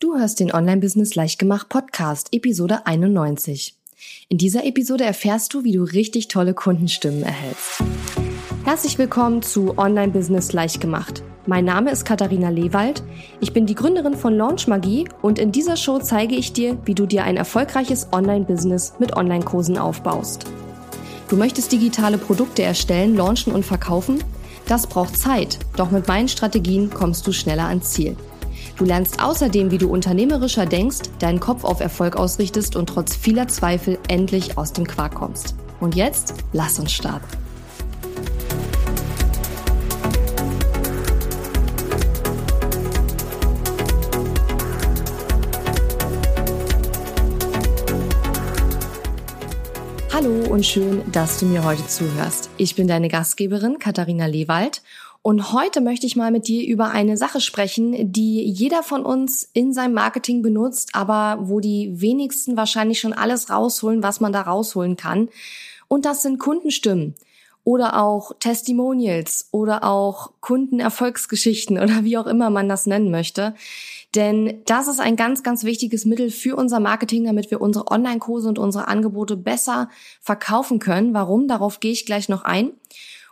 Du hörst den Online-Business Leichtgemacht Podcast, Episode 91. In dieser Episode erfährst du, wie du richtig tolle Kundenstimmen erhältst. Herzlich willkommen zu Online-Business Leichtgemacht. Mein Name ist Katharina Lewald. Ich bin die Gründerin von Launch Magie und in dieser Show zeige ich dir, wie du dir ein erfolgreiches Online-Business mit Online-Kursen aufbaust. Du möchtest digitale Produkte erstellen, launchen und verkaufen? Das braucht Zeit, doch mit meinen Strategien kommst du schneller ans Ziel. Du lernst außerdem, wie du unternehmerischer denkst, deinen Kopf auf Erfolg ausrichtest und trotz vieler Zweifel endlich aus dem Quark kommst. Und jetzt lass uns starten. Hallo und schön, dass du mir heute zuhörst. Ich bin deine Gastgeberin Katharina Lewald und heute möchte ich mal mit dir über eine Sache sprechen, die jeder von uns in seinem Marketing benutzt, aber wo die wenigsten wahrscheinlich schon alles rausholen, was man da rausholen kann. Und das sind Kundenstimmen oder auch Testimonials oder auch Kundenerfolgsgeschichten oder wie auch immer man das nennen möchte. Denn das ist ein ganz, ganz wichtiges Mittel für unser Marketing, damit wir unsere Online-Kurse und unsere Angebote besser verkaufen können. Warum? Darauf gehe ich gleich noch ein.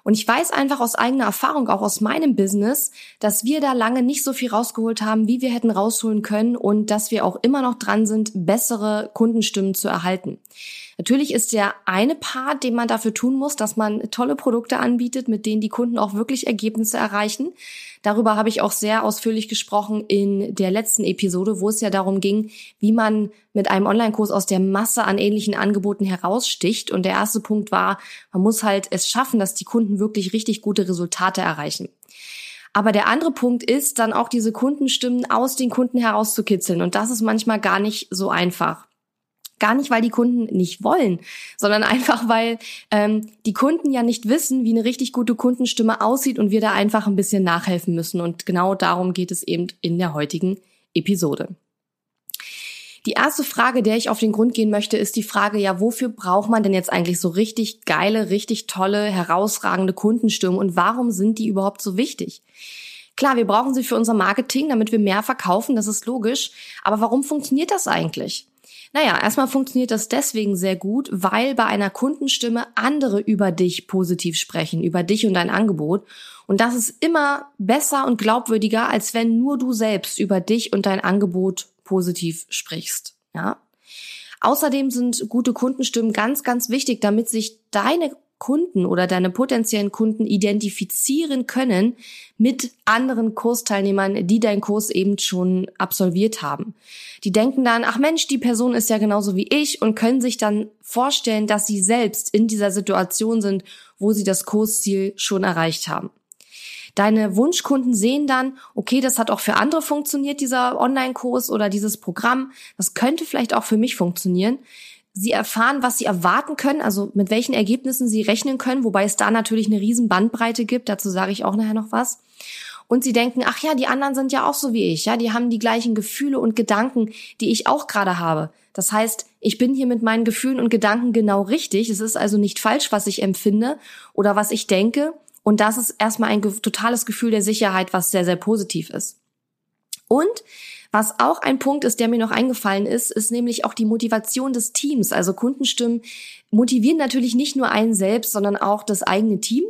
Und ich weiß einfach aus eigener Erfahrung, auch aus meinem Business, dass wir da lange nicht so viel rausgeholt haben, wie wir hätten rausholen können und dass wir auch immer noch dran sind, bessere Kundenstimmen zu erhalten. Natürlich ist der eine Part, den man dafür tun muss, dass man tolle Produkte anbietet, mit denen die Kunden auch wirklich Ergebnisse erreichen. Darüber habe ich auch sehr ausführlich gesprochen in der letzten Episode, wo es ja darum ging, wie man mit einem Online-Kurs aus der Masse an ähnlichen Angeboten heraussticht. Und der erste Punkt war, man muss halt es schaffen, dass die Kunden wirklich richtig gute Resultate erreichen. Aber der andere Punkt ist dann auch diese Kundenstimmen aus den Kunden herauszukitzeln. Und das ist manchmal gar nicht so einfach. Gar nicht, weil die Kunden nicht wollen, sondern einfach, weil ähm, die Kunden ja nicht wissen, wie eine richtig gute Kundenstimme aussieht und wir da einfach ein bisschen nachhelfen müssen. Und genau darum geht es eben in der heutigen Episode. Die erste Frage, der ich auf den Grund gehen möchte, ist die Frage, ja, wofür braucht man denn jetzt eigentlich so richtig geile, richtig tolle, herausragende Kundenstimmen und warum sind die überhaupt so wichtig? Klar, wir brauchen sie für unser Marketing, damit wir mehr verkaufen, das ist logisch. Aber warum funktioniert das eigentlich? Naja, erstmal funktioniert das deswegen sehr gut, weil bei einer Kundenstimme andere über dich positiv sprechen, über dich und dein Angebot. Und das ist immer besser und glaubwürdiger, als wenn nur du selbst über dich und dein Angebot positiv sprichst. Ja. Außerdem sind gute Kundenstimmen ganz, ganz wichtig, damit sich deine Kunden oder deine potenziellen Kunden identifizieren können mit anderen Kursteilnehmern, die deinen Kurs eben schon absolviert haben. Die denken dann, ach Mensch, die Person ist ja genauso wie ich und können sich dann vorstellen, dass sie selbst in dieser Situation sind, wo sie das Kursziel schon erreicht haben. Deine Wunschkunden sehen dann, okay, das hat auch für andere funktioniert, dieser Online-Kurs oder dieses Programm. Das könnte vielleicht auch für mich funktionieren. Sie erfahren, was sie erwarten können, also mit welchen Ergebnissen sie rechnen können, wobei es da natürlich eine riesen Bandbreite gibt. Dazu sage ich auch nachher noch was. Und sie denken, ach ja, die anderen sind ja auch so wie ich, ja, die haben die gleichen Gefühle und Gedanken, die ich auch gerade habe. Das heißt, ich bin hier mit meinen Gefühlen und Gedanken genau richtig. Es ist also nicht falsch, was ich empfinde oder was ich denke. Und das ist erstmal ein totales Gefühl der Sicherheit, was sehr, sehr positiv ist. Und was auch ein Punkt ist, der mir noch eingefallen ist, ist nämlich auch die Motivation des Teams. Also Kundenstimmen motivieren natürlich nicht nur einen selbst, sondern auch das eigene Team.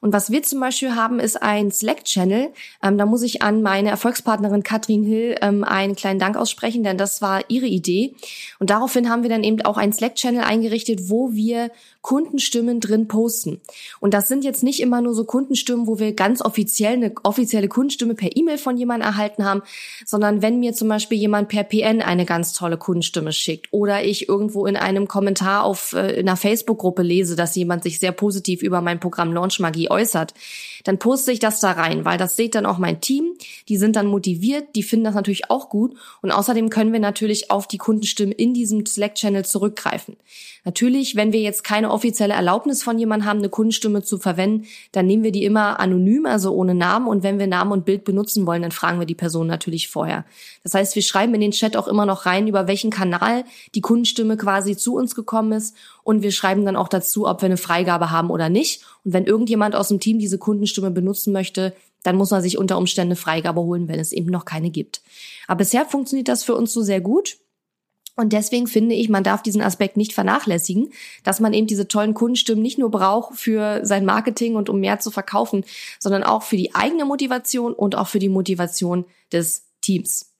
Und was wir zum Beispiel haben, ist ein Slack-Channel. Ähm, da muss ich an meine Erfolgspartnerin Katrin Hill ähm, einen kleinen Dank aussprechen, denn das war ihre Idee. Und daraufhin haben wir dann eben auch einen Slack-Channel eingerichtet, wo wir Kundenstimmen drin posten. Und das sind jetzt nicht immer nur so Kundenstimmen, wo wir ganz offiziell eine offizielle Kundenstimme per E-Mail von jemandem erhalten haben, sondern wenn mir zum Beispiel jemand per PN eine ganz tolle Kundenstimme schickt oder ich irgendwo in einem Kommentar auf äh, einer Facebook-Gruppe lese, dass jemand sich sehr positiv über mein Programm Launch Magie äußert, dann poste ich das da rein, weil das sieht dann auch mein Team. Die sind dann motiviert, die finden das natürlich auch gut und außerdem können wir natürlich auf die Kundenstimmen in diesem Slack-Channel zurückgreifen. Natürlich, wenn wir jetzt keine offizielle Erlaubnis von jemandem haben, eine Kundenstimme zu verwenden, dann nehmen wir die immer anonym, also ohne Namen. Und wenn wir Namen und Bild benutzen wollen, dann fragen wir die Person natürlich vorher. Das heißt, wir schreiben in den Chat auch immer noch rein, über welchen Kanal die Kundenstimme quasi zu uns gekommen ist und wir schreiben dann auch dazu, ob wir eine Freigabe haben oder nicht. Und wenn irgendjemand aus dem Team diese Kundenstimme benutzen möchte, dann muss man sich unter Umständen eine Freigabe holen, wenn es eben noch keine gibt. Aber bisher funktioniert das für uns so sehr gut. Und deswegen finde ich, man darf diesen Aspekt nicht vernachlässigen, dass man eben diese tollen Kundenstimmen nicht nur braucht für sein Marketing und um mehr zu verkaufen, sondern auch für die eigene Motivation und auch für die Motivation des Teams.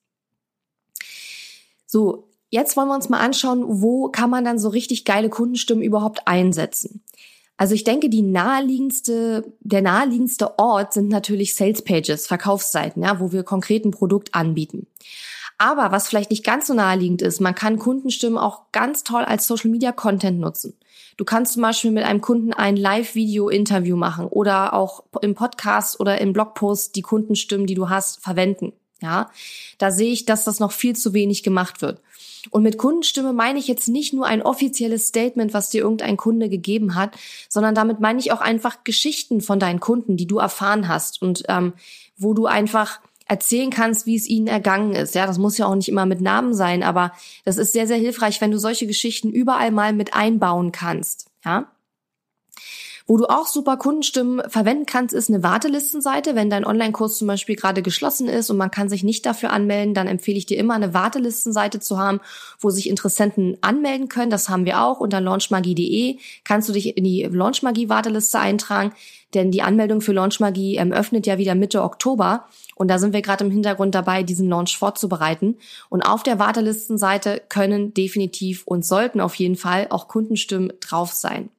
So, jetzt wollen wir uns mal anschauen, wo kann man dann so richtig geile Kundenstimmen überhaupt einsetzen. Also ich denke, die naheliegendste, der naheliegendste Ort sind natürlich Sales Pages, Verkaufsseiten, ja, wo wir konkret ein Produkt anbieten. Aber was vielleicht nicht ganz so naheliegend ist, man kann Kundenstimmen auch ganz toll als Social Media Content nutzen. Du kannst zum Beispiel mit einem Kunden ein Live-Video-Interview machen oder auch im Podcast oder im Blogpost die Kundenstimmen, die du hast, verwenden. Ja, da sehe ich, dass das noch viel zu wenig gemacht wird. Und mit Kundenstimme meine ich jetzt nicht nur ein offizielles Statement, was dir irgendein Kunde gegeben hat, sondern damit meine ich auch einfach Geschichten von deinen Kunden, die du erfahren hast und ähm, wo du einfach erzählen kannst, wie es ihnen ergangen ist. Ja, das muss ja auch nicht immer mit Namen sein, aber das ist sehr, sehr hilfreich, wenn du solche Geschichten überall mal mit einbauen kannst. Ja. Wo du auch super Kundenstimmen verwenden kannst, ist eine Wartelistenseite. Wenn dein Online-Kurs zum Beispiel gerade geschlossen ist und man kann sich nicht dafür anmelden, dann empfehle ich dir immer eine Wartelistenseite zu haben, wo sich Interessenten anmelden können. Das haben wir auch unter launchmagie.de. Kannst du dich in die Launchmagie-Warteliste eintragen, denn die Anmeldung für Launchmagie ähm, öffnet ja wieder Mitte Oktober. Und da sind wir gerade im Hintergrund dabei, diesen Launch vorzubereiten. Und auf der Wartelistenseite können definitiv und sollten auf jeden Fall auch Kundenstimmen drauf sein.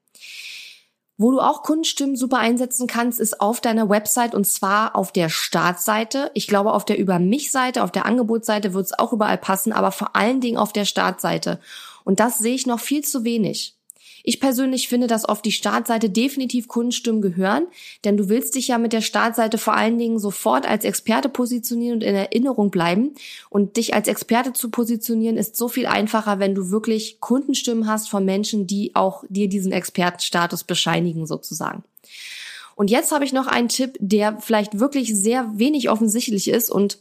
Wo du auch Kundenstimmen super einsetzen kannst, ist auf deiner Website und zwar auf der Startseite. Ich glaube, auf der Über mich Seite, auf der Angebotsseite wird es auch überall passen, aber vor allen Dingen auf der Startseite. Und das sehe ich noch viel zu wenig. Ich persönlich finde, dass auf die Startseite definitiv Kundenstimmen gehören, denn du willst dich ja mit der Startseite vor allen Dingen sofort als Experte positionieren und in Erinnerung bleiben. Und dich als Experte zu positionieren ist so viel einfacher, wenn du wirklich Kundenstimmen hast von Menschen, die auch dir diesen Expertenstatus bescheinigen sozusagen. Und jetzt habe ich noch einen Tipp, der vielleicht wirklich sehr wenig offensichtlich ist und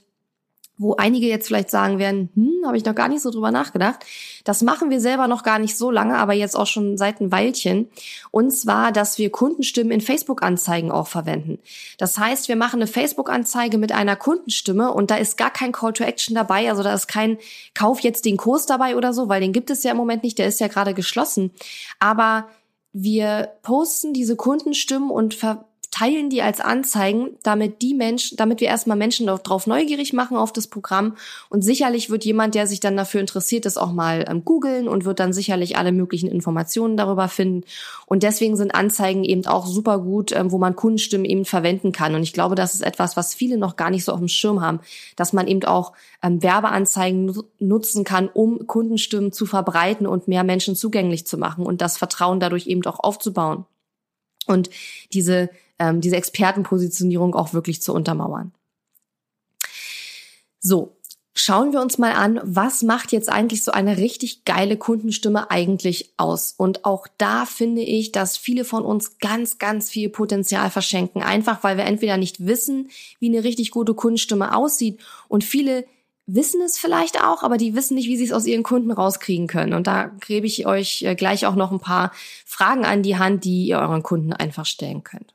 wo einige jetzt vielleicht sagen werden, hm, habe ich noch gar nicht so drüber nachgedacht. Das machen wir selber noch gar nicht so lange, aber jetzt auch schon seit ein Weilchen. Und zwar, dass wir Kundenstimmen in Facebook-Anzeigen auch verwenden. Das heißt, wir machen eine Facebook-Anzeige mit einer Kundenstimme und da ist gar kein Call to Action dabei. Also da ist kein Kauf jetzt den Kurs dabei oder so, weil den gibt es ja im Moment nicht, der ist ja gerade geschlossen. Aber wir posten diese Kundenstimmen und ver teilen die als Anzeigen, damit die Menschen, damit wir erstmal Menschen darauf neugierig machen auf das Programm. Und sicherlich wird jemand, der sich dann dafür interessiert, das auch mal ähm, googeln und wird dann sicherlich alle möglichen Informationen darüber finden. Und deswegen sind Anzeigen eben auch super gut, ähm, wo man Kundenstimmen eben verwenden kann. Und ich glaube, das ist etwas, was viele noch gar nicht so auf dem Schirm haben, dass man eben auch ähm, Werbeanzeigen nutzen kann, um Kundenstimmen zu verbreiten und mehr Menschen zugänglich zu machen und das Vertrauen dadurch eben auch aufzubauen. Und diese ähm, diese Expertenpositionierung auch wirklich zu untermauern. So, schauen wir uns mal an, was macht jetzt eigentlich so eine richtig geile Kundenstimme eigentlich aus? Und auch da finde ich, dass viele von uns ganz, ganz viel Potenzial verschenken, einfach weil wir entweder nicht wissen, wie eine richtig gute Kundenstimme aussieht und viele wissen es vielleicht auch, aber die wissen nicht, wie sie es aus ihren Kunden rauskriegen können. Und da gebe ich euch äh, gleich auch noch ein paar Fragen an die Hand, die ihr euren Kunden einfach stellen könnt.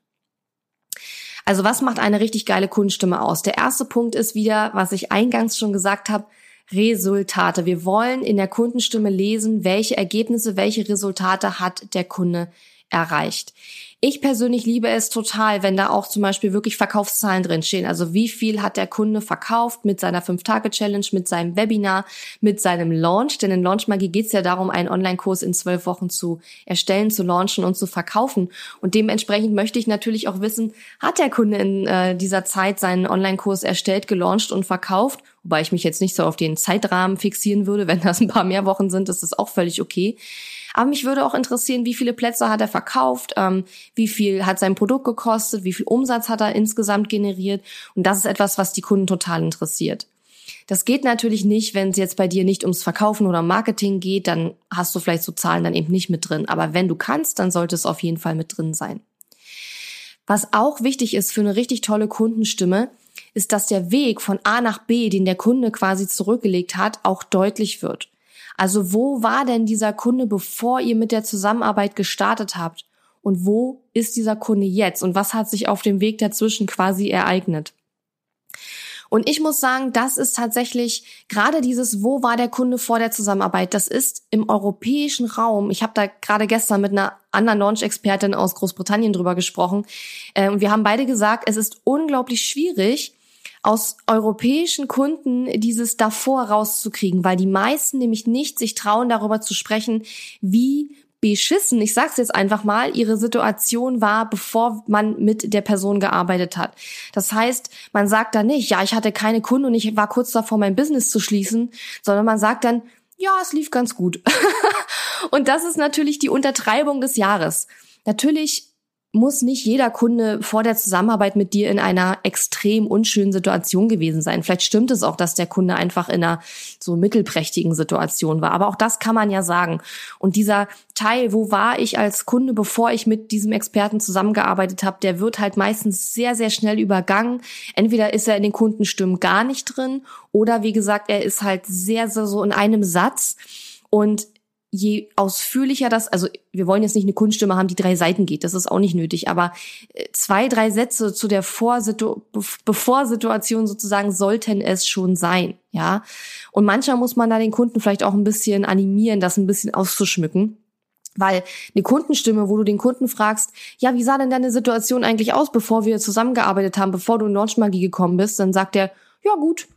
Also was macht eine richtig geile Kundenstimme aus? Der erste Punkt ist wieder, was ich eingangs schon gesagt habe, Resultate. Wir wollen in der Kundenstimme lesen, welche Ergebnisse, welche Resultate hat der Kunde erreicht. Ich persönlich liebe es total, wenn da auch zum Beispiel wirklich Verkaufszahlen drinstehen. Also wie viel hat der Kunde verkauft mit seiner 5-Tage-Challenge, mit seinem Webinar, mit seinem Launch. Denn in Launchmagie geht es ja darum, einen Online-Kurs in zwölf Wochen zu erstellen, zu launchen und zu verkaufen. Und dementsprechend möchte ich natürlich auch wissen, hat der Kunde in äh, dieser Zeit seinen Online-Kurs erstellt, gelauncht und verkauft? Wobei ich mich jetzt nicht so auf den Zeitrahmen fixieren würde. Wenn das ein paar mehr Wochen sind, ist das auch völlig okay. Aber mich würde auch interessieren, wie viele Plätze hat er verkauft, ähm, wie viel hat sein Produkt gekostet, wie viel Umsatz hat er insgesamt generiert. Und das ist etwas, was die Kunden total interessiert. Das geht natürlich nicht, wenn es jetzt bei dir nicht ums Verkaufen oder Marketing geht, dann hast du vielleicht so Zahlen dann eben nicht mit drin. Aber wenn du kannst, dann sollte es auf jeden Fall mit drin sein. Was auch wichtig ist für eine richtig tolle Kundenstimme, ist, dass der Weg von A nach B, den der Kunde quasi zurückgelegt hat, auch deutlich wird. Also wo war denn dieser Kunde, bevor ihr mit der Zusammenarbeit gestartet habt? Und wo ist dieser Kunde jetzt? Und was hat sich auf dem Weg dazwischen quasi ereignet? Und ich muss sagen, das ist tatsächlich gerade dieses, wo war der Kunde vor der Zusammenarbeit? Das ist im europäischen Raum. Ich habe da gerade gestern mit einer anderen Launch-Expertin aus Großbritannien drüber gesprochen. Äh, und wir haben beide gesagt, es ist unglaublich schwierig, aus europäischen Kunden dieses davor rauszukriegen, weil die meisten nämlich nicht sich trauen, darüber zu sprechen, wie beschissen, ich sag's jetzt einfach mal, ihre Situation war, bevor man mit der Person gearbeitet hat. Das heißt, man sagt dann nicht, ja, ich hatte keine Kunden und ich war kurz davor, mein Business zu schließen, sondern man sagt dann, ja, es lief ganz gut. und das ist natürlich die Untertreibung des Jahres. Natürlich muss nicht jeder Kunde vor der Zusammenarbeit mit dir in einer extrem unschönen Situation gewesen sein. Vielleicht stimmt es auch, dass der Kunde einfach in einer so mittelprächtigen Situation war. Aber auch das kann man ja sagen. Und dieser Teil, wo war ich als Kunde, bevor ich mit diesem Experten zusammengearbeitet habe, der wird halt meistens sehr, sehr schnell übergangen. Entweder ist er in den Kundenstimmen gar nicht drin oder wie gesagt, er ist halt sehr, sehr so in einem Satz. Und je ausführlicher das, also wir wollen jetzt nicht eine Kunststimme haben, die drei Seiten geht, das ist auch nicht nötig, aber äh, zwei, drei Sätze zu der Vorsitu Bevorsituation sozusagen sollten es schon sein, ja. Und manchmal muss man da den Kunden vielleicht auch ein bisschen animieren, das ein bisschen auszuschmücken. Weil eine Kundenstimme, wo du den Kunden fragst, ja, wie sah denn deine Situation eigentlich aus, bevor wir zusammengearbeitet haben, bevor du in Launchmagie gekommen bist, dann sagt er, ja gut,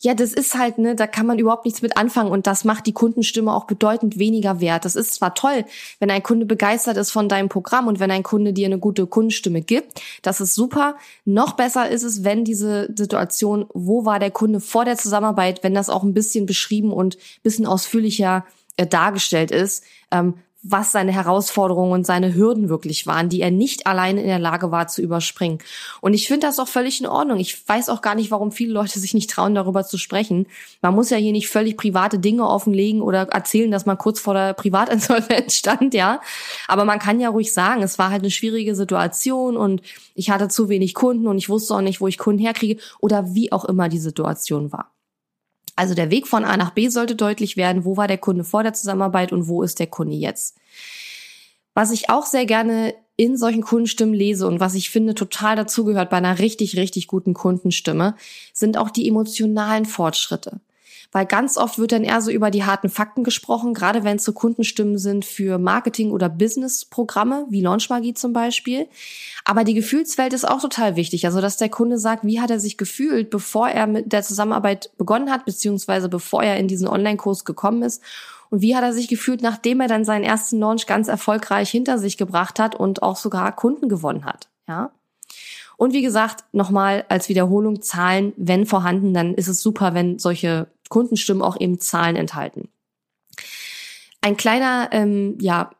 ja, das ist halt, ne, da kann man überhaupt nichts mit anfangen und das macht die Kundenstimme auch bedeutend weniger wert. Das ist zwar toll, wenn ein Kunde begeistert ist von deinem Programm und wenn ein Kunde dir eine gute Kundenstimme gibt, das ist super. Noch besser ist es, wenn diese Situation, wo war der Kunde vor der Zusammenarbeit, wenn das auch ein bisschen beschrieben und bisschen ausführlicher äh, dargestellt ist, ähm, was seine Herausforderungen und seine Hürden wirklich waren, die er nicht alleine in der Lage war zu überspringen. Und ich finde das auch völlig in Ordnung. Ich weiß auch gar nicht, warum viele Leute sich nicht trauen, darüber zu sprechen. Man muss ja hier nicht völlig private Dinge offenlegen oder erzählen, dass man kurz vor der Privatinsolvenz stand, ja. Aber man kann ja ruhig sagen, es war halt eine schwierige Situation und ich hatte zu wenig Kunden und ich wusste auch nicht, wo ich Kunden herkriege oder wie auch immer die Situation war. Also der Weg von A nach B sollte deutlich werden, wo war der Kunde vor der Zusammenarbeit und wo ist der Kunde jetzt. Was ich auch sehr gerne in solchen Kundenstimmen lese und was ich finde total dazugehört bei einer richtig, richtig guten Kundenstimme, sind auch die emotionalen Fortschritte weil ganz oft wird dann eher so über die harten Fakten gesprochen, gerade wenn es so Kundenstimmen sind für Marketing- oder Business-Programme, wie Launchmagie zum Beispiel. Aber die Gefühlswelt ist auch total wichtig. Also, dass der Kunde sagt, wie hat er sich gefühlt, bevor er mit der Zusammenarbeit begonnen hat, beziehungsweise bevor er in diesen Online-Kurs gekommen ist. Und wie hat er sich gefühlt, nachdem er dann seinen ersten Launch ganz erfolgreich hinter sich gebracht hat und auch sogar Kunden gewonnen hat? Ja. Und wie gesagt, nochmal als Wiederholung Zahlen, wenn vorhanden, dann ist es super, wenn solche Kundenstimmen auch eben Zahlen enthalten. Ein kleiner, ähm, ja,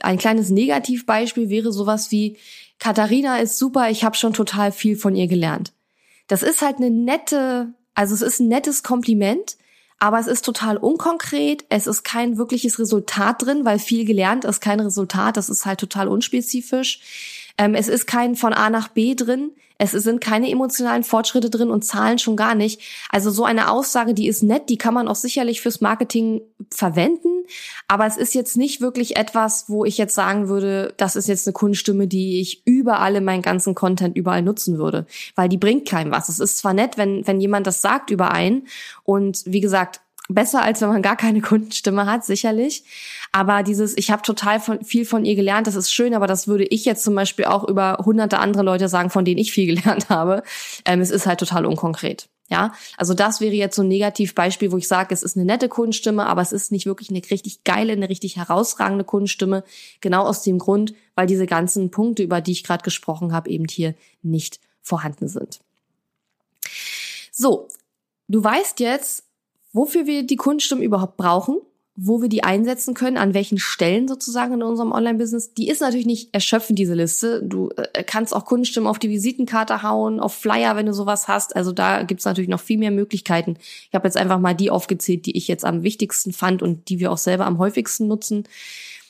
ein kleines Negativbeispiel wäre sowas wie, Katharina ist super, ich habe schon total viel von ihr gelernt. Das ist halt eine nette, also es ist ein nettes Kompliment, aber es ist total unkonkret, es ist kein wirkliches Resultat drin, weil viel gelernt ist kein Resultat, das ist halt total unspezifisch. Ähm, es ist kein von A nach B drin. Es sind keine emotionalen Fortschritte drin und Zahlen schon gar nicht. Also so eine Aussage, die ist nett, die kann man auch sicherlich fürs Marketing verwenden. Aber es ist jetzt nicht wirklich etwas, wo ich jetzt sagen würde, das ist jetzt eine Kunststimme, die ich überall in meinen ganzen Content überall nutzen würde. Weil die bringt keinem was. Es ist zwar nett, wenn, wenn jemand das sagt über einen. Und wie gesagt, besser als wenn man gar keine Kundenstimme hat, sicherlich. Aber dieses, ich habe total von, viel von ihr gelernt, das ist schön, aber das würde ich jetzt zum Beispiel auch über hunderte andere Leute sagen, von denen ich viel gelernt habe. Ähm, es ist halt total unkonkret. Ja, also das wäre jetzt so ein Negativbeispiel, wo ich sage, es ist eine nette Kundenstimme, aber es ist nicht wirklich eine richtig geile, eine richtig herausragende Kundenstimme. Genau aus dem Grund, weil diese ganzen Punkte, über die ich gerade gesprochen habe, eben hier nicht vorhanden sind. So, du weißt jetzt, wofür wir die Kunststimmen überhaupt brauchen, wo wir die einsetzen können, an welchen Stellen sozusagen in unserem Online-Business. Die ist natürlich nicht erschöpfend, diese Liste. Du äh, kannst auch Kundenstimmen auf die Visitenkarte hauen, auf Flyer, wenn du sowas hast. Also da gibt's natürlich noch viel mehr Möglichkeiten. Ich habe jetzt einfach mal die aufgezählt, die ich jetzt am wichtigsten fand und die wir auch selber am häufigsten nutzen.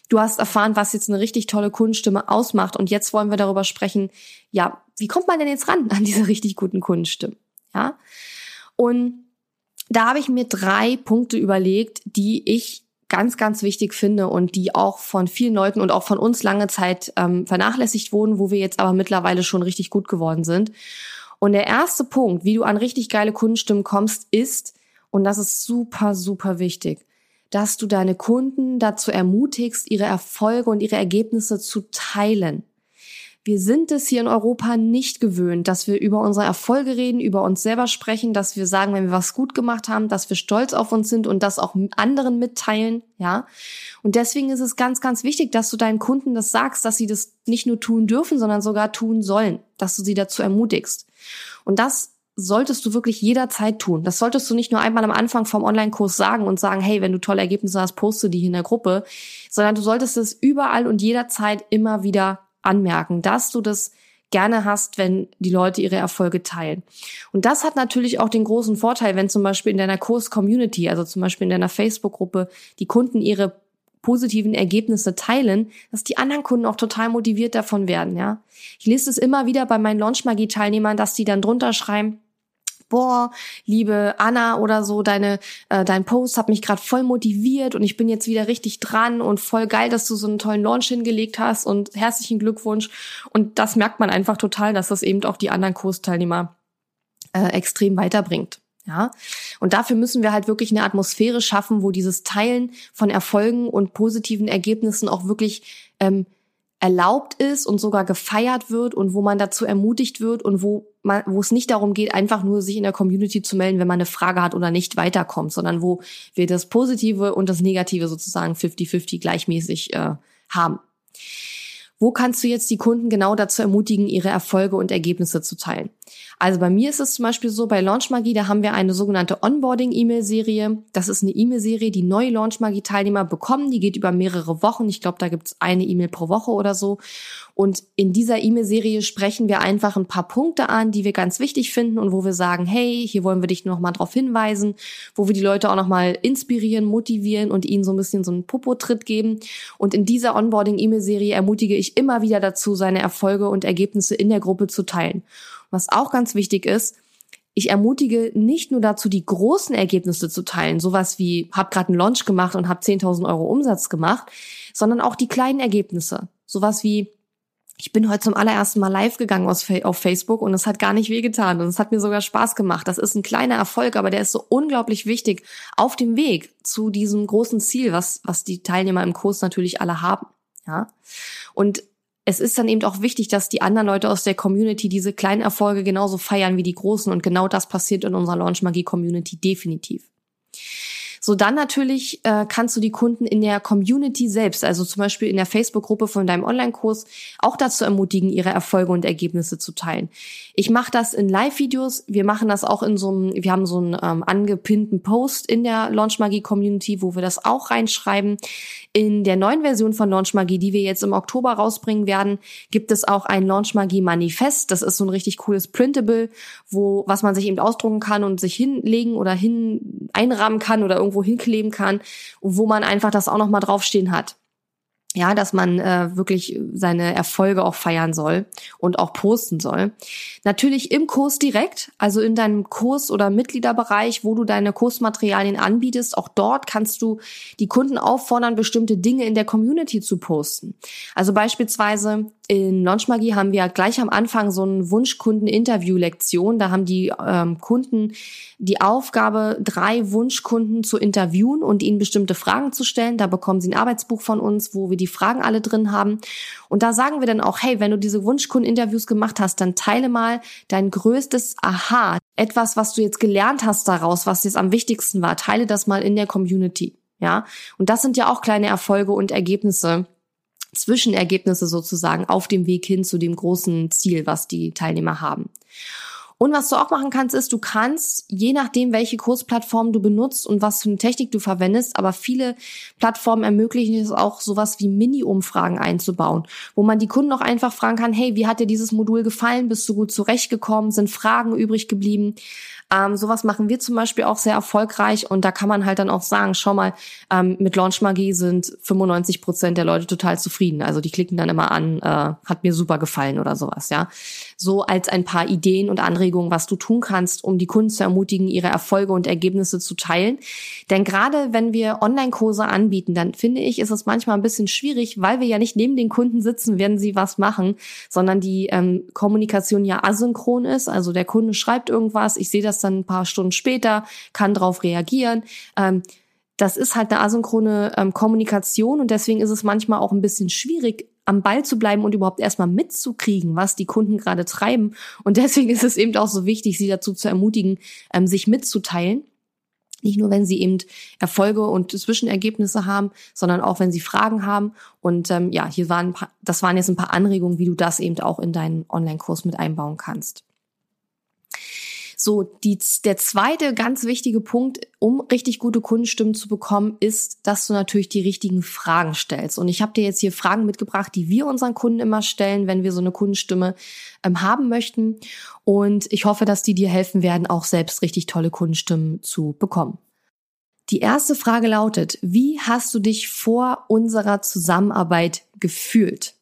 Du hast erfahren, was jetzt eine richtig tolle Kundenstimme ausmacht. Und jetzt wollen wir darüber sprechen, ja, wie kommt man denn jetzt ran an diese richtig guten Kundenstimmen? Ja. Und da habe ich mir drei Punkte überlegt, die ich ganz, ganz wichtig finde und die auch von vielen Leuten und auch von uns lange Zeit ähm, vernachlässigt wurden, wo wir jetzt aber mittlerweile schon richtig gut geworden sind. Und der erste Punkt, wie du an richtig geile Kundenstimmen kommst, ist, und das ist super, super wichtig, dass du deine Kunden dazu ermutigst, ihre Erfolge und ihre Ergebnisse zu teilen. Wir sind es hier in Europa nicht gewöhnt, dass wir über unsere Erfolge reden, über uns selber sprechen, dass wir sagen, wenn wir was gut gemacht haben, dass wir stolz auf uns sind und das auch anderen mitteilen, ja. Und deswegen ist es ganz, ganz wichtig, dass du deinen Kunden das sagst, dass sie das nicht nur tun dürfen, sondern sogar tun sollen, dass du sie dazu ermutigst. Und das solltest du wirklich jederzeit tun. Das solltest du nicht nur einmal am Anfang vom Online-Kurs sagen und sagen, hey, wenn du tolle Ergebnisse hast, poste die in der Gruppe, sondern du solltest es überall und jederzeit immer wieder anmerken, dass du das gerne hast, wenn die Leute ihre Erfolge teilen. Und das hat natürlich auch den großen Vorteil, wenn zum Beispiel in deiner Kurs-Community, also zum Beispiel in deiner Facebook-Gruppe, die Kunden ihre positiven Ergebnisse teilen, dass die anderen Kunden auch total motiviert davon werden, ja. Ich lese es immer wieder bei meinen Launch-Magie-Teilnehmern, dass die dann drunter schreiben, boah, liebe Anna oder so, deine äh, dein Post hat mich gerade voll motiviert und ich bin jetzt wieder richtig dran und voll geil, dass du so einen tollen Launch hingelegt hast und herzlichen Glückwunsch. Und das merkt man einfach total, dass das eben auch die anderen Kursteilnehmer äh, extrem weiterbringt. Ja, und dafür müssen wir halt wirklich eine Atmosphäre schaffen, wo dieses Teilen von Erfolgen und positiven Ergebnissen auch wirklich ähm, erlaubt ist und sogar gefeiert wird und wo man dazu ermutigt wird und wo man, wo es nicht darum geht, einfach nur sich in der Community zu melden, wenn man eine Frage hat oder nicht weiterkommt, sondern wo wir das Positive und das Negative sozusagen 50-50 gleichmäßig äh, haben. Wo kannst du jetzt die Kunden genau dazu ermutigen, ihre Erfolge und Ergebnisse zu teilen? Also bei mir ist es zum Beispiel so, bei Launchmagie, da haben wir eine sogenannte Onboarding-E-Mail-Serie. Das ist eine E-Mail-Serie, die neue Launchmagie-Teilnehmer bekommen. Die geht über mehrere Wochen. Ich glaube, da gibt's eine E-Mail pro Woche oder so. Und in dieser E-Mail-Serie sprechen wir einfach ein paar Punkte an, die wir ganz wichtig finden und wo wir sagen, hey, hier wollen wir dich noch mal drauf hinweisen, wo wir die Leute auch noch mal inspirieren, motivieren und ihnen so ein bisschen so einen Popo-Tritt geben. Und in dieser Onboarding-E-Mail-Serie ermutige ich immer wieder dazu, seine Erfolge und Ergebnisse in der Gruppe zu teilen. Was auch ganz wichtig ist, ich ermutige nicht nur dazu, die großen Ergebnisse zu teilen, sowas wie, hab gerade einen Launch gemacht und hab 10.000 Euro Umsatz gemacht, sondern auch die kleinen Ergebnisse. Sowas wie, ich bin heute zum allerersten Mal live gegangen auf Facebook und es hat gar nicht wehgetan und es hat mir sogar Spaß gemacht. Das ist ein kleiner Erfolg, aber der ist so unglaublich wichtig auf dem Weg zu diesem großen Ziel, was, was die Teilnehmer im Kurs natürlich alle haben. Ja. Und es ist dann eben auch wichtig, dass die anderen Leute aus der Community diese kleinen Erfolge genauso feiern wie die großen und genau das passiert in unserer Launch Magie Community definitiv. So dann natürlich äh, kannst du die Kunden in der Community selbst, also zum Beispiel in der Facebook-Gruppe von deinem Online-Kurs, auch dazu ermutigen, ihre Erfolge und Ergebnisse zu teilen. Ich mache das in Live-Videos. Wir machen das auch in so einem, wir haben so einen ähm, angepinnten Post in der Launch Magie Community, wo wir das auch reinschreiben. In der neuen Version von Launch Magie, die wir jetzt im Oktober rausbringen werden, gibt es auch ein Launch Magie Manifest. Das ist so ein richtig cooles Printable, wo was man sich eben ausdrucken kann und sich hinlegen oder hin einrahmen kann oder irgendwo hinkleben kann, wo man einfach das auch noch mal draufstehen hat ja, dass man äh, wirklich seine Erfolge auch feiern soll und auch posten soll. Natürlich im Kurs direkt, also in deinem Kurs- oder Mitgliederbereich, wo du deine Kursmaterialien anbietest, auch dort kannst du die Kunden auffordern, bestimmte Dinge in der Community zu posten. Also beispielsweise in Launchmagie haben wir gleich am Anfang so einen Wunschkunden-Interview-Lektion. Da haben die ähm, Kunden die Aufgabe, drei Wunschkunden zu interviewen und ihnen bestimmte Fragen zu stellen. Da bekommen sie ein Arbeitsbuch von uns, wo wir die Fragen alle drin haben. Und da sagen wir dann auch, hey, wenn du diese Wunschkunden-Interviews gemacht hast, dann teile mal dein größtes Aha. Etwas, was du jetzt gelernt hast daraus, was jetzt am wichtigsten war. Teile das mal in der Community. Ja. Und das sind ja auch kleine Erfolge und Ergebnisse Zwischenergebnisse sozusagen auf dem Weg hin zu dem großen Ziel, was die Teilnehmer haben. Und was du auch machen kannst, ist, du kannst, je nachdem, welche Kursplattform du benutzt und was für eine Technik du verwendest, aber viele Plattformen ermöglichen es auch, sowas wie Mini-Umfragen einzubauen, wo man die Kunden auch einfach fragen kann, hey, wie hat dir dieses Modul gefallen? Bist du gut zurechtgekommen? Sind Fragen übrig geblieben? Ähm, sowas machen wir zum Beispiel auch sehr erfolgreich und da kann man halt dann auch sagen, schau mal, ähm, mit Launch Magie sind 95 Prozent der Leute total zufrieden. Also die klicken dann immer an, äh, hat mir super gefallen oder sowas, ja. So als ein paar Ideen und Anregungen was du tun kannst, um die Kunden zu ermutigen, ihre Erfolge und Ergebnisse zu teilen. Denn gerade wenn wir Online-Kurse anbieten, dann finde ich, ist es manchmal ein bisschen schwierig, weil wir ja nicht neben den Kunden sitzen, werden sie was machen, sondern die ähm, Kommunikation ja asynchron ist. Also der Kunde schreibt irgendwas, ich sehe das dann ein paar Stunden später, kann darauf reagieren. Ähm, das ist halt eine asynchrone ähm, Kommunikation und deswegen ist es manchmal auch ein bisschen schwierig, am Ball zu bleiben und überhaupt erstmal mitzukriegen, was die Kunden gerade treiben. Und deswegen ist es eben auch so wichtig, sie dazu zu ermutigen, ähm, sich mitzuteilen. Nicht nur, wenn sie eben Erfolge und Zwischenergebnisse haben, sondern auch, wenn sie Fragen haben. Und ähm, ja, hier waren, paar, das waren jetzt ein paar Anregungen, wie du das eben auch in deinen Online-Kurs mit einbauen kannst. So, die, der zweite ganz wichtige Punkt, um richtig gute Kundenstimmen zu bekommen, ist, dass du natürlich die richtigen Fragen stellst. Und ich habe dir jetzt hier Fragen mitgebracht, die wir unseren Kunden immer stellen, wenn wir so eine Kundenstimme ähm, haben möchten. Und ich hoffe, dass die dir helfen werden, auch selbst richtig tolle Kundenstimmen zu bekommen. Die erste Frage lautet, wie hast du dich vor unserer Zusammenarbeit gefühlt?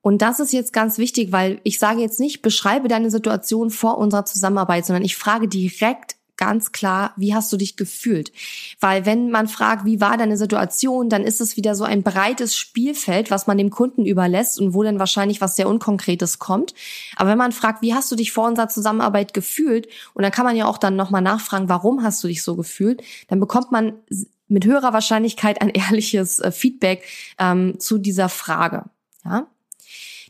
Und das ist jetzt ganz wichtig, weil ich sage jetzt nicht, beschreibe deine Situation vor unserer Zusammenarbeit, sondern ich frage direkt ganz klar, wie hast du dich gefühlt? Weil wenn man fragt, wie war deine Situation, dann ist es wieder so ein breites Spielfeld, was man dem Kunden überlässt und wo dann wahrscheinlich was sehr Unkonkretes kommt. Aber wenn man fragt, wie hast du dich vor unserer Zusammenarbeit gefühlt? Und dann kann man ja auch dann nochmal nachfragen, warum hast du dich so gefühlt? Dann bekommt man mit höherer Wahrscheinlichkeit ein ehrliches äh, Feedback ähm, zu dieser Frage. Ja?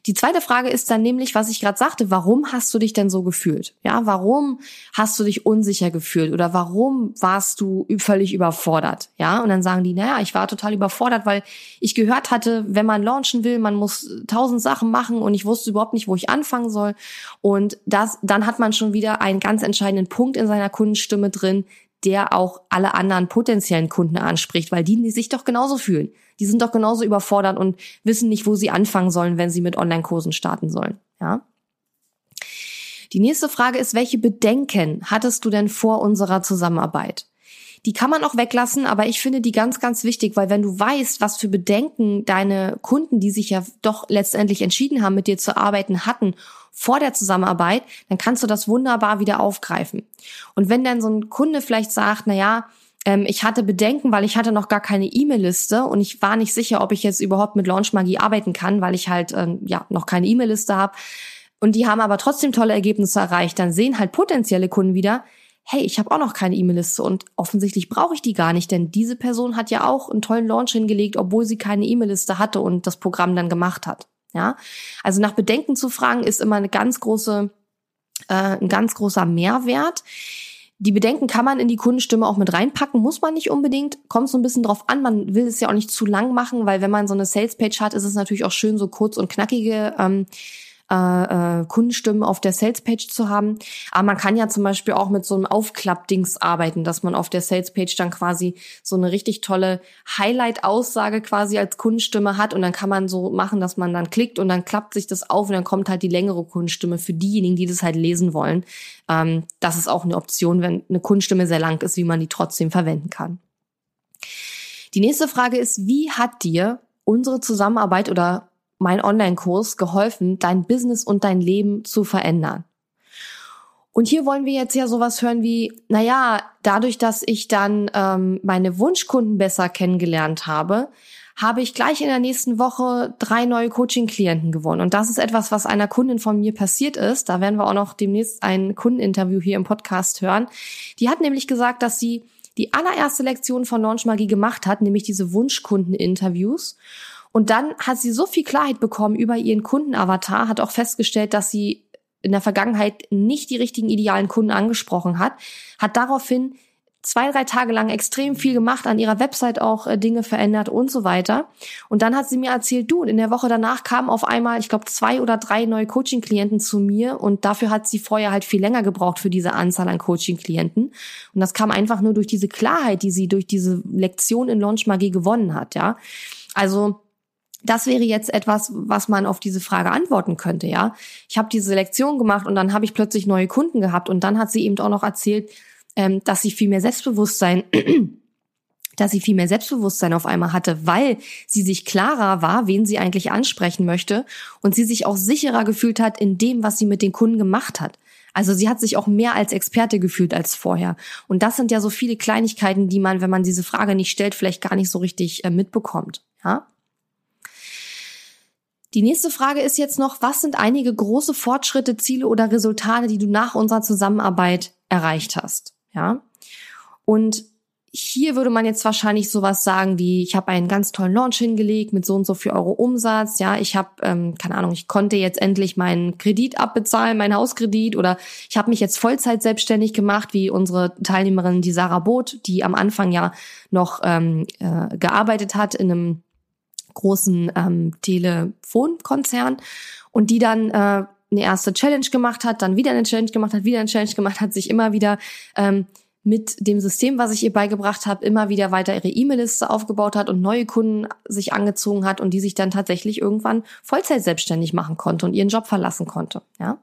Die zweite Frage ist dann nämlich, was ich gerade sagte, warum hast du dich denn so gefühlt? Ja, warum hast du dich unsicher gefühlt oder warum warst du völlig überfordert? Ja, und dann sagen die, naja, ich war total überfordert, weil ich gehört hatte, wenn man launchen will, man muss tausend Sachen machen und ich wusste überhaupt nicht, wo ich anfangen soll. Und das, dann hat man schon wieder einen ganz entscheidenden Punkt in seiner Kundenstimme drin, der auch alle anderen potenziellen Kunden anspricht, weil die, sich doch genauso fühlen. Die sind doch genauso überfordert und wissen nicht, wo sie anfangen sollen, wenn sie mit Online-Kursen starten sollen. Ja. Die nächste Frage ist, welche Bedenken hattest du denn vor unserer Zusammenarbeit? Die kann man auch weglassen, aber ich finde die ganz, ganz wichtig, weil wenn du weißt, was für Bedenken deine Kunden, die sich ja doch letztendlich entschieden haben, mit dir zu arbeiten, hatten vor der Zusammenarbeit, dann kannst du das wunderbar wieder aufgreifen. Und wenn dann so ein Kunde vielleicht sagt, na ja, ähm, ich hatte Bedenken, weil ich hatte noch gar keine E-Mail-Liste und ich war nicht sicher, ob ich jetzt überhaupt mit Launch Magie arbeiten kann, weil ich halt ähm, ja noch keine E-Mail-Liste habe. Und die haben aber trotzdem tolle Ergebnisse erreicht. Dann sehen halt potenzielle Kunden wieder, hey, ich habe auch noch keine E-Mail-Liste und offensichtlich brauche ich die gar nicht, denn diese Person hat ja auch einen tollen Launch hingelegt, obwohl sie keine E-Mail-Liste hatte und das Programm dann gemacht hat. Ja, also nach Bedenken zu fragen ist immer eine ganz große, äh, ein ganz großer Mehrwert. Die Bedenken kann man in die Kundenstimme auch mit reinpacken, muss man nicht unbedingt. Kommt so ein bisschen drauf an. Man will es ja auch nicht zu lang machen, weil wenn man so eine Salespage hat, ist es natürlich auch schön, so kurz und knackige ähm, äh, äh, Kundenstimmen auf der Salespage zu haben. Aber man kann ja zum Beispiel auch mit so einem Aufklappdings arbeiten, dass man auf der Salespage dann quasi so eine richtig tolle Highlight-Aussage quasi als Kundenstimme hat und dann kann man so machen, dass man dann klickt und dann klappt sich das auf und dann kommt halt die längere Kundenstimme für diejenigen, die das halt lesen wollen. Ähm, das ist auch eine Option, wenn eine Kundenstimme sehr lang ist, wie man die trotzdem verwenden kann. Die nächste Frage ist, wie hat dir unsere Zusammenarbeit oder mein Online-Kurs geholfen, dein Business und dein Leben zu verändern. Und hier wollen wir jetzt ja sowas hören wie, naja, dadurch, dass ich dann ähm, meine Wunschkunden besser kennengelernt habe, habe ich gleich in der nächsten Woche drei neue Coaching-Klienten gewonnen. Und das ist etwas, was einer Kundin von mir passiert ist. Da werden wir auch noch demnächst ein Kundeninterview hier im Podcast hören. Die hat nämlich gesagt, dass sie die allererste Lektion von Launch Magie gemacht hat, nämlich diese Wunschkunden-Interviews. Und dann hat sie so viel Klarheit bekommen über ihren Kundenavatar, hat auch festgestellt, dass sie in der Vergangenheit nicht die richtigen idealen Kunden angesprochen hat, hat daraufhin zwei, drei Tage lang extrem viel gemacht, an ihrer Website auch äh, Dinge verändert und so weiter. Und dann hat sie mir erzählt, du, und in der Woche danach kamen auf einmal, ich glaube, zwei oder drei neue Coaching-Klienten zu mir und dafür hat sie vorher halt viel länger gebraucht für diese Anzahl an Coaching-Klienten. Und das kam einfach nur durch diese Klarheit, die sie durch diese Lektion in Launch Magie gewonnen hat, ja. Also, das wäre jetzt etwas, was man auf diese Frage antworten könnte, ja. Ich habe diese Lektion gemacht und dann habe ich plötzlich neue Kunden gehabt und dann hat sie eben auch noch erzählt, ähm, dass sie viel mehr Selbstbewusstsein, dass sie viel mehr Selbstbewusstsein auf einmal hatte, weil sie sich klarer war, wen sie eigentlich ansprechen möchte und sie sich auch sicherer gefühlt hat in dem, was sie mit den Kunden gemacht hat. Also sie hat sich auch mehr als Experte gefühlt als vorher. Und das sind ja so viele Kleinigkeiten, die man, wenn man diese Frage nicht stellt, vielleicht gar nicht so richtig äh, mitbekommt. Ja? Die nächste Frage ist jetzt noch, was sind einige große Fortschritte, Ziele oder Resultate, die du nach unserer Zusammenarbeit erreicht hast? Ja. Und hier würde man jetzt wahrscheinlich sowas sagen wie, ich habe einen ganz tollen Launch hingelegt mit so und so viel Euro Umsatz. Ja, ich habe, ähm, keine Ahnung, ich konnte jetzt endlich meinen Kredit abbezahlen, meinen Hauskredit oder ich habe mich jetzt Vollzeit selbstständig gemacht, wie unsere Teilnehmerin, die Sarah Boot, die am Anfang ja noch ähm, äh, gearbeitet hat in einem großen ähm, Telefonkonzern und die dann äh, eine erste Challenge gemacht hat, dann wieder eine Challenge gemacht hat, wieder eine Challenge gemacht hat, sich immer wieder ähm, mit dem System, was ich ihr beigebracht habe, immer wieder weiter ihre E-Mail-Liste aufgebaut hat und neue Kunden sich angezogen hat und die sich dann tatsächlich irgendwann Vollzeit selbstständig machen konnte und ihren Job verlassen konnte. Ja.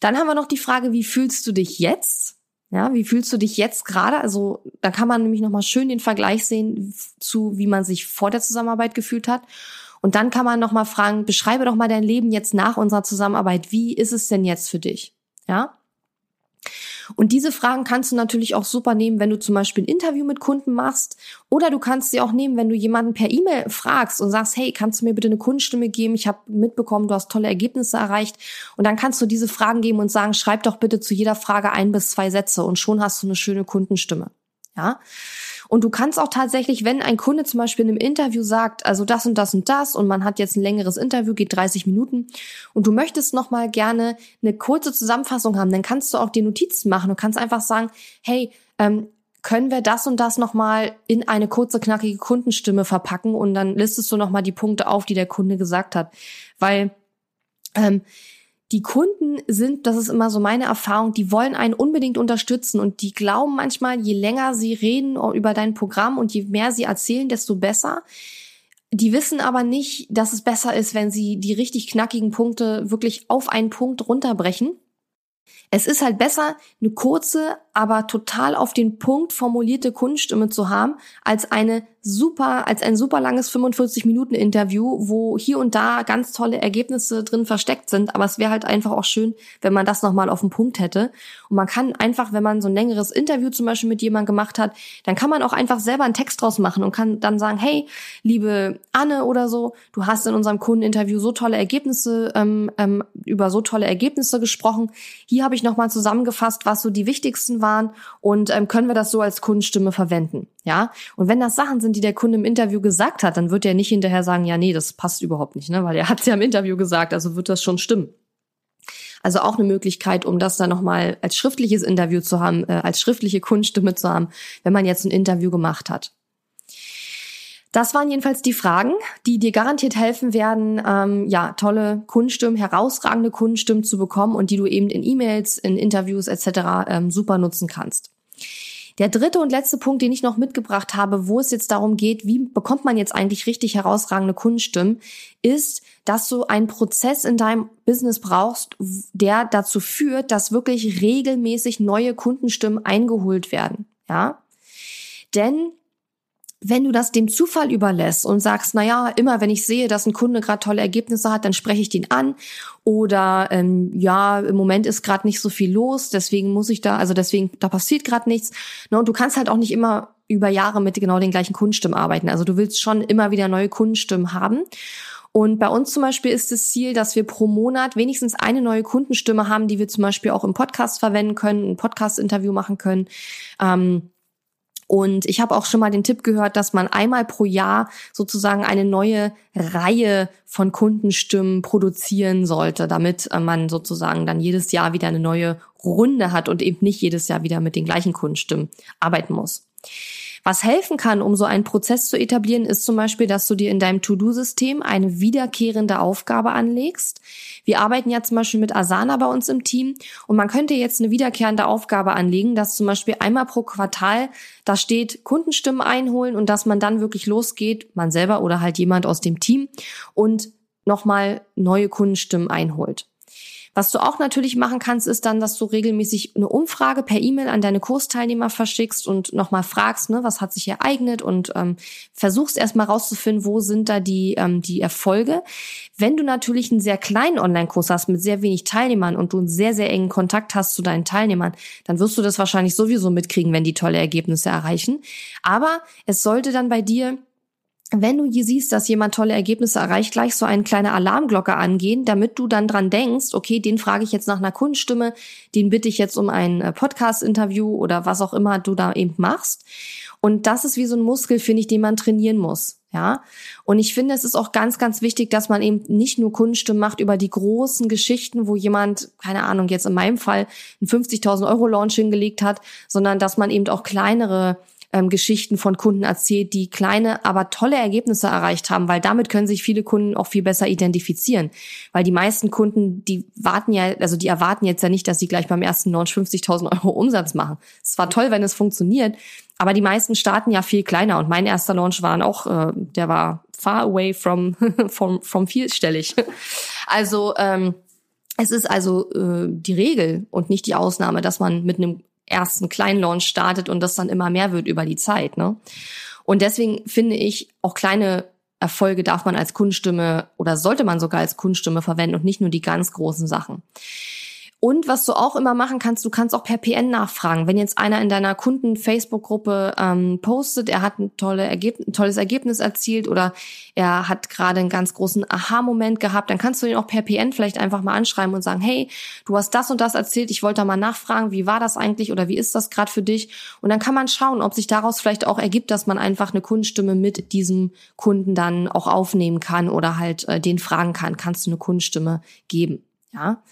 Dann haben wir noch die Frage, wie fühlst du dich jetzt? Ja, wie fühlst du dich jetzt gerade? Also da kann man nämlich nochmal schön den Vergleich sehen zu, wie man sich vor der Zusammenarbeit gefühlt hat. Und dann kann man nochmal fragen, beschreibe doch mal dein Leben jetzt nach unserer Zusammenarbeit. Wie ist es denn jetzt für dich? Ja. Und diese Fragen kannst du natürlich auch super nehmen, wenn du zum Beispiel ein Interview mit Kunden machst. Oder du kannst sie auch nehmen, wenn du jemanden per E-Mail fragst und sagst, hey, kannst du mir bitte eine Kundenstimme geben? Ich habe mitbekommen, du hast tolle Ergebnisse erreicht. Und dann kannst du diese Fragen geben und sagen, schreib doch bitte zu jeder Frage ein bis zwei Sätze und schon hast du eine schöne Kundenstimme. Ja. Und du kannst auch tatsächlich, wenn ein Kunde zum Beispiel in einem Interview sagt, also das und das und das und man hat jetzt ein längeres Interview, geht 30 Minuten und du möchtest noch mal gerne eine kurze Zusammenfassung haben, dann kannst du auch die Notizen machen. Du kannst einfach sagen, hey, ähm, können wir das und das nochmal in eine kurze, knackige Kundenstimme verpacken und dann listest du nochmal die Punkte auf, die der Kunde gesagt hat. Weil ähm, die Kunden sind, das ist immer so meine Erfahrung, die wollen einen unbedingt unterstützen und die glauben manchmal, je länger sie reden über dein Programm und je mehr sie erzählen, desto besser. Die wissen aber nicht, dass es besser ist, wenn sie die richtig knackigen Punkte wirklich auf einen Punkt runterbrechen. Es ist halt besser, eine kurze, aber total auf den Punkt formulierte Kundenstimme zu haben, als eine super, als ein super langes 45 Minuten Interview, wo hier und da ganz tolle Ergebnisse drin versteckt sind. Aber es wäre halt einfach auch schön, wenn man das nochmal auf den Punkt hätte. Und man kann einfach, wenn man so ein längeres Interview zum Beispiel mit jemandem gemacht hat, dann kann man auch einfach selber einen Text draus machen und kann dann sagen, hey, liebe Anne oder so, du hast in unserem Kundeninterview so tolle Ergebnisse, ähm, ähm, über so tolle Ergebnisse gesprochen. Hier habe ich nochmal zusammengefasst, was so die wichtigsten waren und ähm, können wir das so als Kundenstimme verwenden. Ja, und wenn das Sachen sind, die der Kunde im Interview gesagt hat, dann wird er nicht hinterher sagen, ja, nee, das passt überhaupt nicht, ne? weil er hat es ja im Interview gesagt, also wird das schon stimmen. Also auch eine Möglichkeit, um das dann nochmal als schriftliches Interview zu haben, äh, als schriftliche Kunststimme zu haben, wenn man jetzt ein Interview gemacht hat. Das waren jedenfalls die Fragen, die dir garantiert helfen werden, ähm, ja, tolle Kunststimmen, herausragende Kunststimmen zu bekommen und die du eben in E-Mails, in Interviews etc. Ähm, super nutzen kannst. Der dritte und letzte Punkt, den ich noch mitgebracht habe, wo es jetzt darum geht, wie bekommt man jetzt eigentlich richtig herausragende Kundenstimmen, ist, dass du einen Prozess in deinem Business brauchst, der dazu führt, dass wirklich regelmäßig neue Kundenstimmen eingeholt werden. Ja? Denn wenn du das dem Zufall überlässt und sagst, na ja, immer wenn ich sehe, dass ein Kunde gerade tolle Ergebnisse hat, dann spreche ich den an oder ähm, ja, im Moment ist gerade nicht so viel los, deswegen muss ich da, also deswegen da passiert gerade nichts. Ne, und du kannst halt auch nicht immer über Jahre mit genau den gleichen Kundenstimmen arbeiten. Also du willst schon immer wieder neue Kundenstimmen haben. Und bei uns zum Beispiel ist das Ziel, dass wir pro Monat wenigstens eine neue Kundenstimme haben, die wir zum Beispiel auch im Podcast verwenden können, ein Podcast-Interview machen können. Ähm, und ich habe auch schon mal den Tipp gehört, dass man einmal pro Jahr sozusagen eine neue Reihe von Kundenstimmen produzieren sollte, damit äh, man sozusagen dann jedes Jahr wieder eine neue Runde hat und eben nicht jedes Jahr wieder mit den gleichen Kundenstimmen arbeiten muss. Was helfen kann, um so einen Prozess zu etablieren, ist zum Beispiel, dass du dir in deinem To-Do-System eine wiederkehrende Aufgabe anlegst. Wir arbeiten ja zum Beispiel mit Asana bei uns im Team und man könnte jetzt eine wiederkehrende Aufgabe anlegen, dass zum Beispiel einmal pro Quartal da steht Kundenstimmen einholen und dass man dann wirklich losgeht, man selber oder halt jemand aus dem Team und nochmal neue Kundenstimmen einholt. Was du auch natürlich machen kannst, ist dann, dass du regelmäßig eine Umfrage per E-Mail an deine Kursteilnehmer verschickst und nochmal fragst, ne, was hat sich ereignet und ähm, versuchst erstmal rauszufinden, wo sind da die, ähm, die Erfolge. Wenn du natürlich einen sehr kleinen Online-Kurs hast mit sehr wenig Teilnehmern und du einen sehr, sehr engen Kontakt hast zu deinen Teilnehmern, dann wirst du das wahrscheinlich sowieso mitkriegen, wenn die tolle Ergebnisse erreichen. Aber es sollte dann bei dir wenn du hier siehst, dass jemand tolle Ergebnisse erreicht, gleich so eine kleine Alarmglocke angehen, damit du dann dran denkst, okay, den frage ich jetzt nach einer Kundenstimme, den bitte ich jetzt um ein äh, Podcast-Interview oder was auch immer du da eben machst. Und das ist wie so ein Muskel, finde ich, den man trainieren muss. Ja. Und ich finde, es ist auch ganz, ganz wichtig, dass man eben nicht nur Kundenstimmen macht über die großen Geschichten, wo jemand, keine Ahnung, jetzt in meinem Fall einen 50.000 Euro Launch hingelegt hat, sondern dass man eben auch kleinere ähm, Geschichten von Kunden erzählt, die kleine, aber tolle Ergebnisse erreicht haben, weil damit können sich viele Kunden auch viel besser identifizieren. Weil die meisten Kunden, die warten ja, also die erwarten jetzt ja nicht, dass sie gleich beim ersten Launch 50.000 Euro Umsatz machen. Es war toll, wenn es funktioniert, aber die meisten starten ja viel kleiner und mein erster Launch war auch, äh, der war far away from, from, from vielstellig. Also, ähm, es ist also äh, die Regel und nicht die Ausnahme, dass man mit einem ersten kleinen Launch startet und das dann immer mehr wird über die Zeit. Ne? Und deswegen finde ich, auch kleine Erfolge darf man als Kunststimme oder sollte man sogar als Kunststimme verwenden und nicht nur die ganz großen Sachen. Und was du auch immer machen kannst, du kannst auch per PN nachfragen. Wenn jetzt einer in deiner Kunden-Facebook-Gruppe ähm, postet, er hat ein, tolle Ergeb ein tolles Ergebnis erzielt oder er hat gerade einen ganz großen Aha-Moment gehabt, dann kannst du ihn auch per PN vielleicht einfach mal anschreiben und sagen, hey, du hast das und das erzählt, ich wollte da mal nachfragen, wie war das eigentlich oder wie ist das gerade für dich? Und dann kann man schauen, ob sich daraus vielleicht auch ergibt, dass man einfach eine Kundenstimme mit diesem Kunden dann auch aufnehmen kann oder halt äh, den fragen kann, kannst du eine Kundenstimme geben? Ja.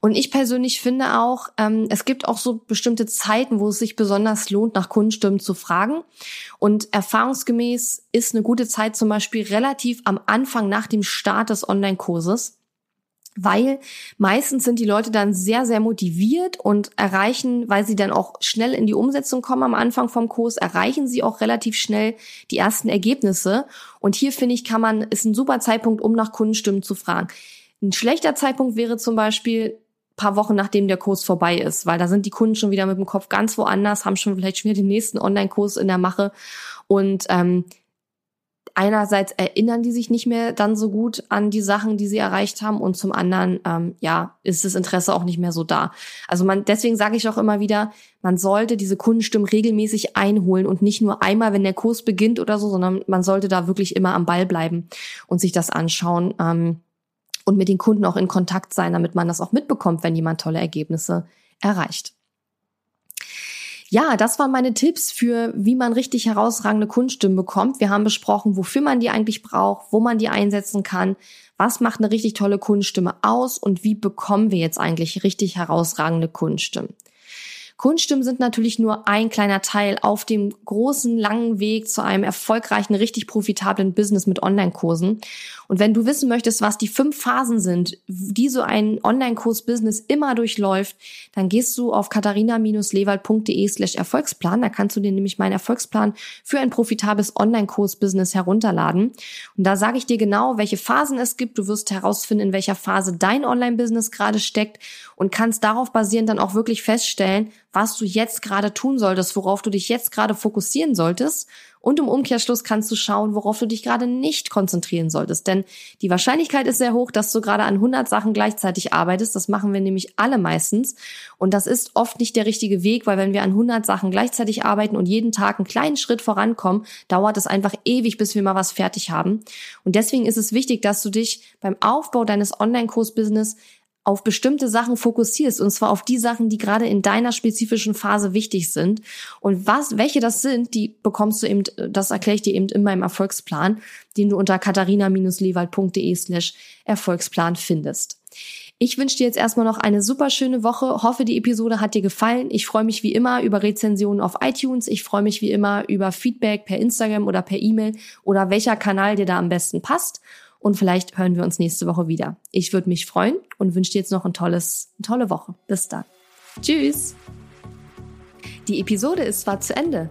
Und ich persönlich finde auch, ähm, es gibt auch so bestimmte Zeiten, wo es sich besonders lohnt, nach Kundenstimmen zu fragen. Und erfahrungsgemäß ist eine gute Zeit zum Beispiel relativ am Anfang nach dem Start des Online-Kurses weil meistens sind die Leute dann sehr, sehr motiviert und erreichen, weil sie dann auch schnell in die Umsetzung kommen am Anfang vom Kurs, erreichen sie auch relativ schnell die ersten Ergebnisse. Und hier finde ich, kann man, ist ein super Zeitpunkt, um nach Kundenstimmen zu fragen. Ein schlechter Zeitpunkt wäre zum Beispiel paar Wochen nachdem der Kurs vorbei ist, weil da sind die Kunden schon wieder mit dem Kopf ganz woanders, haben schon vielleicht schon wieder den nächsten Online-Kurs in der Mache und ähm, einerseits erinnern die sich nicht mehr dann so gut an die Sachen, die sie erreicht haben und zum anderen, ähm, ja, ist das Interesse auch nicht mehr so da. Also man, deswegen sage ich auch immer wieder, man sollte diese Kundenstimmen regelmäßig einholen und nicht nur einmal, wenn der Kurs beginnt oder so, sondern man sollte da wirklich immer am Ball bleiben und sich das anschauen. Ähm, und mit den Kunden auch in Kontakt sein, damit man das auch mitbekommt, wenn jemand tolle Ergebnisse erreicht. Ja, das waren meine Tipps für, wie man richtig herausragende Kunststimmen bekommt. Wir haben besprochen, wofür man die eigentlich braucht, wo man die einsetzen kann, was macht eine richtig tolle Kunststimme aus und wie bekommen wir jetzt eigentlich richtig herausragende Kunststimmen. Kunststimmen sind natürlich nur ein kleiner Teil auf dem großen, langen Weg zu einem erfolgreichen, richtig profitablen Business mit Online-Kursen. Und wenn du wissen möchtest, was die fünf Phasen sind, die so ein Online-Kurs-Business immer durchläuft, dann gehst du auf katharina-lewald.de slash Erfolgsplan. Da kannst du dir nämlich meinen Erfolgsplan für ein profitables Online-Kurs-Business herunterladen. Und da sage ich dir genau, welche Phasen es gibt. Du wirst herausfinden, in welcher Phase dein Online-Business gerade steckt und kannst darauf basierend dann auch wirklich feststellen, was du jetzt gerade tun solltest, worauf du dich jetzt gerade fokussieren solltest. Und im Umkehrschluss kannst du schauen, worauf du dich gerade nicht konzentrieren solltest. Denn die Wahrscheinlichkeit ist sehr hoch, dass du gerade an 100 Sachen gleichzeitig arbeitest. Das machen wir nämlich alle meistens. Und das ist oft nicht der richtige Weg, weil wenn wir an 100 Sachen gleichzeitig arbeiten und jeden Tag einen kleinen Schritt vorankommen, dauert es einfach ewig, bis wir mal was fertig haben. Und deswegen ist es wichtig, dass du dich beim Aufbau deines Online-Kurs-Business auf bestimmte Sachen fokussierst und zwar auf die Sachen, die gerade in deiner spezifischen Phase wichtig sind. Und was, welche das sind, die bekommst du eben, das erkläre ich dir eben in meinem Erfolgsplan, den du unter katharina-lewald.de slash Erfolgsplan findest. Ich wünsche dir jetzt erstmal noch eine super schöne Woche. Hoffe, die Episode hat dir gefallen. Ich freue mich wie immer über Rezensionen auf iTunes. Ich freue mich wie immer über Feedback per Instagram oder per E-Mail oder welcher Kanal dir da am besten passt und vielleicht hören wir uns nächste Woche wieder. Ich würde mich freuen und wünsche dir jetzt noch ein tolles, eine tolle Woche. Bis dann. Tschüss. Die Episode ist zwar zu Ende,